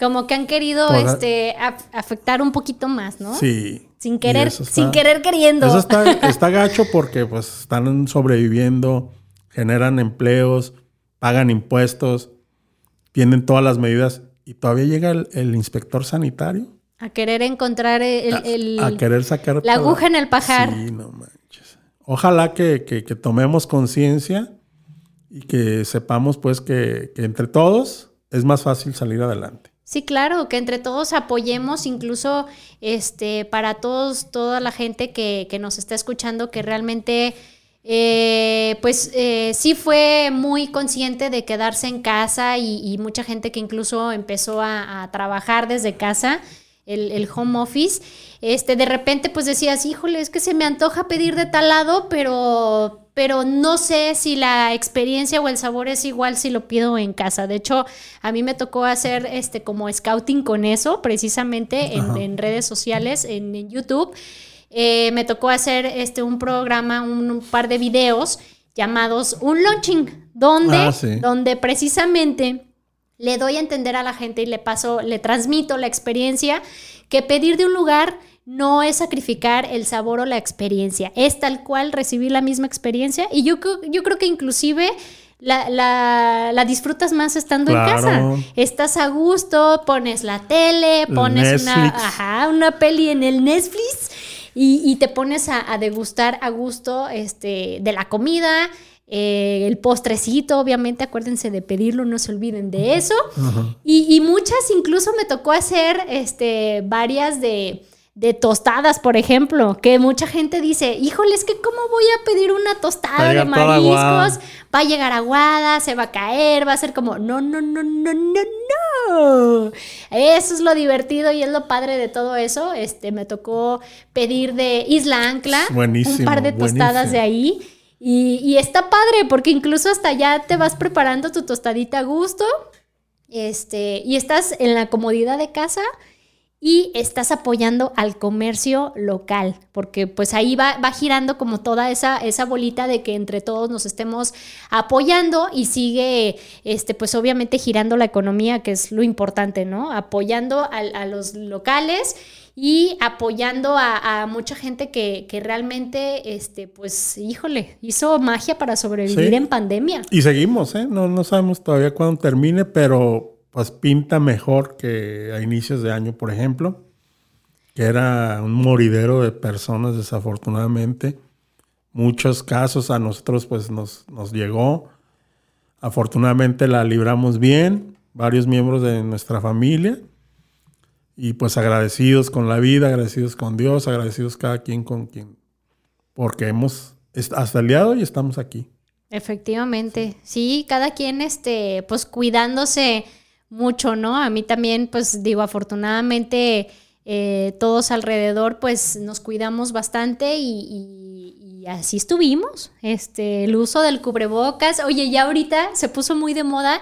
Como que han querido Por- este af- afectar un poquito más, ¿no? Sí. Sin querer, está- sin querer queriendo. Eso está, está gacho porque pues están sobreviviendo, generan empleos, pagan impuestos, tienen todas las medidas y todavía llega el, el inspector sanitario A querer encontrar el, a, el- a querer sacar la aguja en el pajar. Sí, no manches. Ojalá que, que- que tomemos conciencia y que sepamos pues que, que entre todos es más fácil salir adelante. Sí, claro, que entre todos apoyemos, incluso este, para todos, toda la gente que, que nos está escuchando, que realmente eh, pues eh, sí fue muy consciente de quedarse en casa y, y mucha gente que incluso empezó a, a trabajar desde casa, el, el home office, este, de repente pues decías, híjole, es que se me antoja pedir de tal lado, pero, pero no sé si la experiencia o el sabor es igual si lo pido en casa. De hecho, a mí me tocó hacer este como scouting con eso, precisamente en, redes sociales, en, en YouTube. Eh, me tocó hacer este un programa, un, un par de videos llamados un launching, donde, Ah, sí. donde precisamente le doy a entender a la gente y le paso, le transmito la experiencia que pedir de un lugar no es sacrificar el sabor o la experiencia, es tal cual recibir la misma experiencia y yo, creo- yo creo que inclusive la, la- la disfrutas más estando en casa. Estás a gusto, pones la tele, El pones una, ajá, una peli en el Netflix y, y te pones a, a degustar a gusto este, de la comida. Eh, el postrecito, obviamente, acuérdense de pedirlo, no se olviden de eso. Y, y muchas incluso me tocó hacer este, varias de, de tostadas, por ejemplo, que mucha gente dice, híjole, es que ¿cómo voy a pedir una tostada de llegar toda aguada". mariscos? Va a llegar aguada, se va a caer, va a ser como, no, no, no, no, no, no. Eso es lo divertido y es lo padre de todo eso. Este, me tocó pedir de Isla Ancla Buenísimo, un par de tostadas buenísimo. de ahí. Y, está padre porque incluso hasta ya te vas preparando tu tostadita a gusto. Este, y estás en la comodidad de casa y estás apoyando al comercio local, porque pues ahí va, va girando como toda esa, esa bolita de que entre todos nos estemos apoyando y sigue, este, pues obviamente girando la economía, que es lo importante, ¿no? Apoyando a, los locales y apoyando a, a mucha gente que, que realmente, este, pues, híjole, hizo magia para sobrevivir Sí. en pandemia. Y seguimos, ¿eh? No, no sabemos todavía cuándo termine, pero pues pinta mejor que a inicios de año, por ejemplo, que era un moridero de personas, desafortunadamente. Muchos casos a nosotros pues nos, nos llegó. Afortunadamente la libramos bien, varios miembros de nuestra familia. Y pues agradecidos con la vida, agradecidos con Dios, agradecidos cada quien con quien, porque hemos, hasta el día estamos aquí. Efectivamente, sí, cada quien, este, pues cuidándose mucho, ¿no? A mí también, pues digo, afortunadamente eh, todos alrededor, pues nos cuidamos bastante y, y- y así estuvimos. Este, el uso del cubrebocas, oye, ya ahorita se puso muy de moda.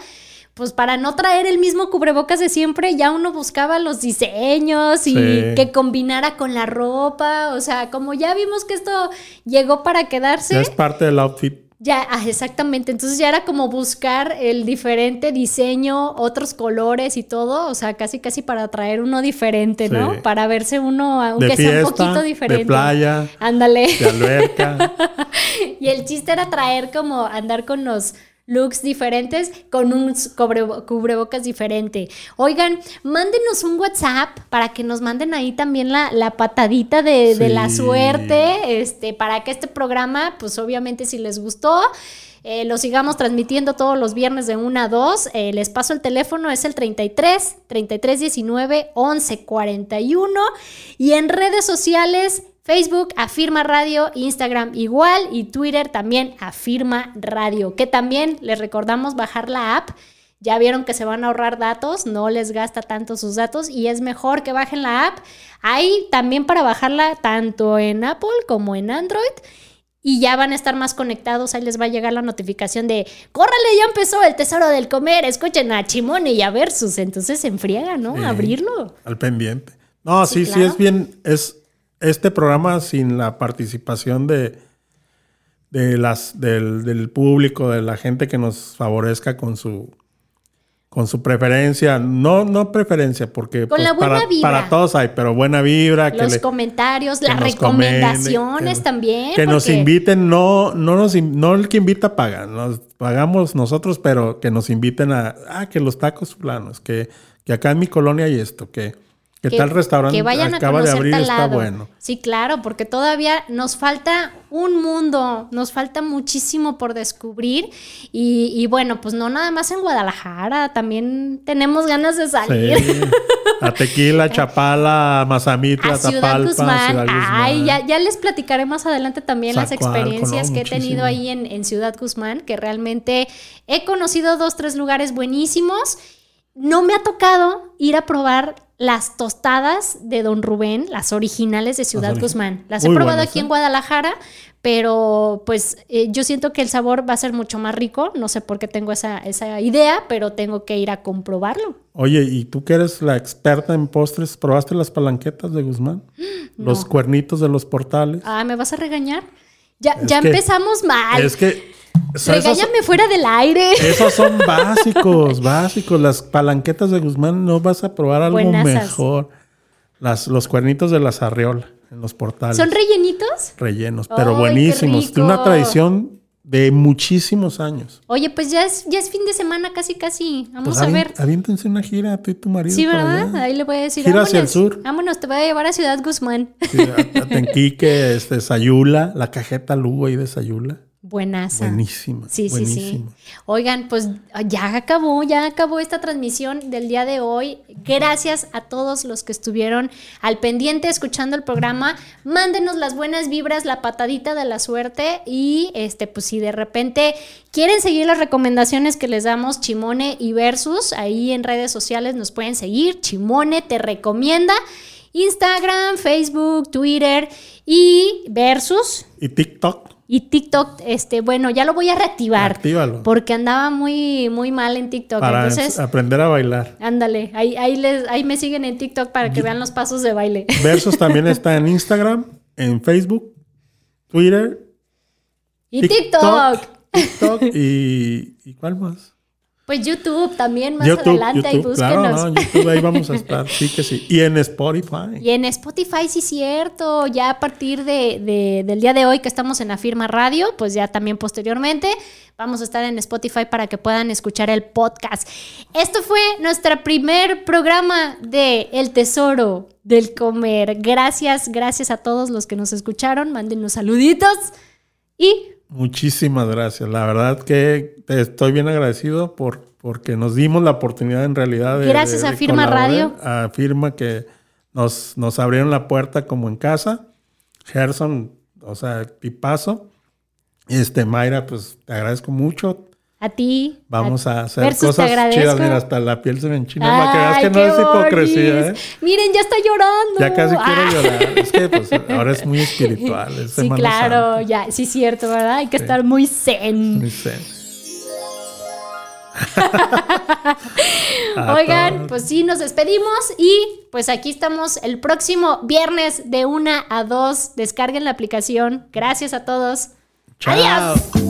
Pues para no traer el mismo cubrebocas de siempre, ya uno buscaba los diseños y Sí. que combinara con la ropa. O sea, como ya vimos que esto llegó para quedarse. Ya es parte del outfit. Ya, ah, exactamente. Entonces ya era como buscar el diferente diseño, otros colores y todo. O sea, casi casi para traer uno diferente, ¿no? Sí. Para verse uno, aunque De sea un poquito diferente. de playa, Ándale. de alberca. y el chiste era traer como andar con los looks diferentes con un cubre- cubrebocas diferente. Oigan, mándenos un WhatsApp para que nos manden ahí también la, la patadita de, de la suerte, este, para que este programa, pues obviamente si les gustó, eh, lo sigamos transmitiendo todos los viernes de 1 a 2. Eh, les paso el teléfono, es el 33 33 19 11 41. Y en redes sociales, Facebook, Afirma Radio, Instagram igual y Twitter también Afirma Radio. Que también les recordamos bajar la app. Ya vieron que se van a ahorrar datos, no les gasta tanto sus datos y es mejor que bajen la app. Hay también para bajarla tanto en Apple como en Android y ya van a estar más conectados. Ahí les va a llegar la notificación de ¡Córrale! Ya empezó el tesoro del comer. Escuchen a Chimone y a Versus. Entonces se enfriega, ¿no? Abrirlo. al pendiente. No, Sí, sí, sí, es bien. Es este programa sin la participación de, de las, del, del público, de la gente que nos favorezca con su con su preferencia, no, no preferencia, porque Con la buena para, vibra. para todos hay, pero buena vibra, que, Los le- comentarios, que las recomendaciones que- también. que nos inviten, no, no nos no el que invita paga, nos pagamos nosotros, pero que nos inviten a, ah, que los tacos fulanos, que, que acá en mi colonia hay esto, que, que, tal restaurante que vayan a acaba de conocer abrir, tal está bueno. Sí, claro, porque todavía nos falta un mundo, nos falta muchísimo por descubrir. Y, y bueno, pues no nada más en Guadalajara, también tenemos ganas de salir. Sí. A Tequila, Chapala, Mazamitla, A Ciudad Tapalpa, Guzmán. Ciudad Guzmán. Ay, ya, ya les platicaré más adelante también las experiencias ¿no? que he tenido ahí en, en Ciudad Guzmán, que realmente he conocido dos, tres lugares buenísimos. No me ha tocado ir a probar las tostadas de Don Rubén, las originales de Ciudad Guzmán. Las he probado buenas, aquí ¿eh? en Guadalajara, pero pues eh, yo siento que el sabor va a ser mucho más rico. No sé por qué tengo esa, esa idea, pero tengo que ir a comprobarlo. Oye, ¿y tú que eres la experta en postres, probaste las palanquetas de Guzmán? Los cuernitos de los portales. Ah, ¿me vas a regañar? Ya, Es ya que- empezamos mal. Es que... esos- Regáñame fuera del aire. Esos son básicos, básicos. Las palanquetas de Guzmán no vas a probar algo Buenasas. mejor. Las, los cuernitos de las arriola en los portales. ¿Son rellenitos? rellenos, ¡Ay, pero buenísimos. De una tradición de muchísimos años. Oye, pues ya es, ya es fin de semana casi casi. Vamos Pues a ver. Aviéntense una gira, tú y tu marido. Sí, ¿verdad? Ahí le voy a decir. Gira hacia el sur. Vámonos, te voy a llevar a Ciudad Guzmán. Sí, a, a Tenquique, este, Sayula, la cajeta Lugo ahí de Sayula. Buenaza. Buenísima. Sí, sí, sí. Oigan, pues ya acabó, ya acabó esta transmisión del día de hoy. Gracias a todos los que estuvieron al pendiente escuchando el programa. Mándenos las buenas vibras, la patadita de la suerte y este pues si de repente quieren seguir las recomendaciones que les damos Chimone y Versus, ahí en redes sociales nos pueden seguir. Chimone te recomienda Instagram, Facebook, Twitter y Versus Y TikTok. Y TikTok, este, bueno, ya lo voy a reactivar. Actívalo. Porque andaba muy, muy mal en TikTok. Para Entonces, aprender a bailar. ándale, ahí, ahí, les, ahí me siguen en TikTok para que vean los pasos de baile. Versus también está en Instagram, en Facebook, Twitter, Y TikTok. TikTok y, ¿y cuál más? Pues YouTube también más adelante, ahí búsquenos. claro, no, YouTube ahí vamos a estar, sí que sí. Y en Spotify. Y en Spotify, sí, cierto. Ya a partir de, de- del día de hoy que estamos en la firma radio, pues ya también posteriormente vamos a estar en Spotify para que puedan escuchar el podcast. Esto fue nuestro primer programa de El Tesoro del Comer. Gracias, gracias a todos los que nos escucharon. Mándenos saluditos y Muchísimas gracias. La verdad que te estoy bien agradecido por porque nos dimos la oportunidad en realidad de Gracias de- a Firma Radio. A Firma que nos, nos abrieron la puerta como en casa. Gerson, o sea, Pipazo. Este, Mayra, pues te agradezco mucho. A ti. Vamos a hacer Versus, cosas chidas. Mira, hasta la piel se me enchina. Para que veas que no es hipocresía, ¿eh? Miren, ya está llorando. Ya casi quiero Ah. llorar. Es que pues ahora es muy espiritual. es Sí, claro, Santa. ya, sí, cierto, ¿verdad? Hay que estar muy zen. Muy zen. A Oigan, pues sí, nos despedimos y pues aquí estamos el próximo viernes de 1 a 2. Descarguen la aplicación. Gracias a todos. Chao. Adiós.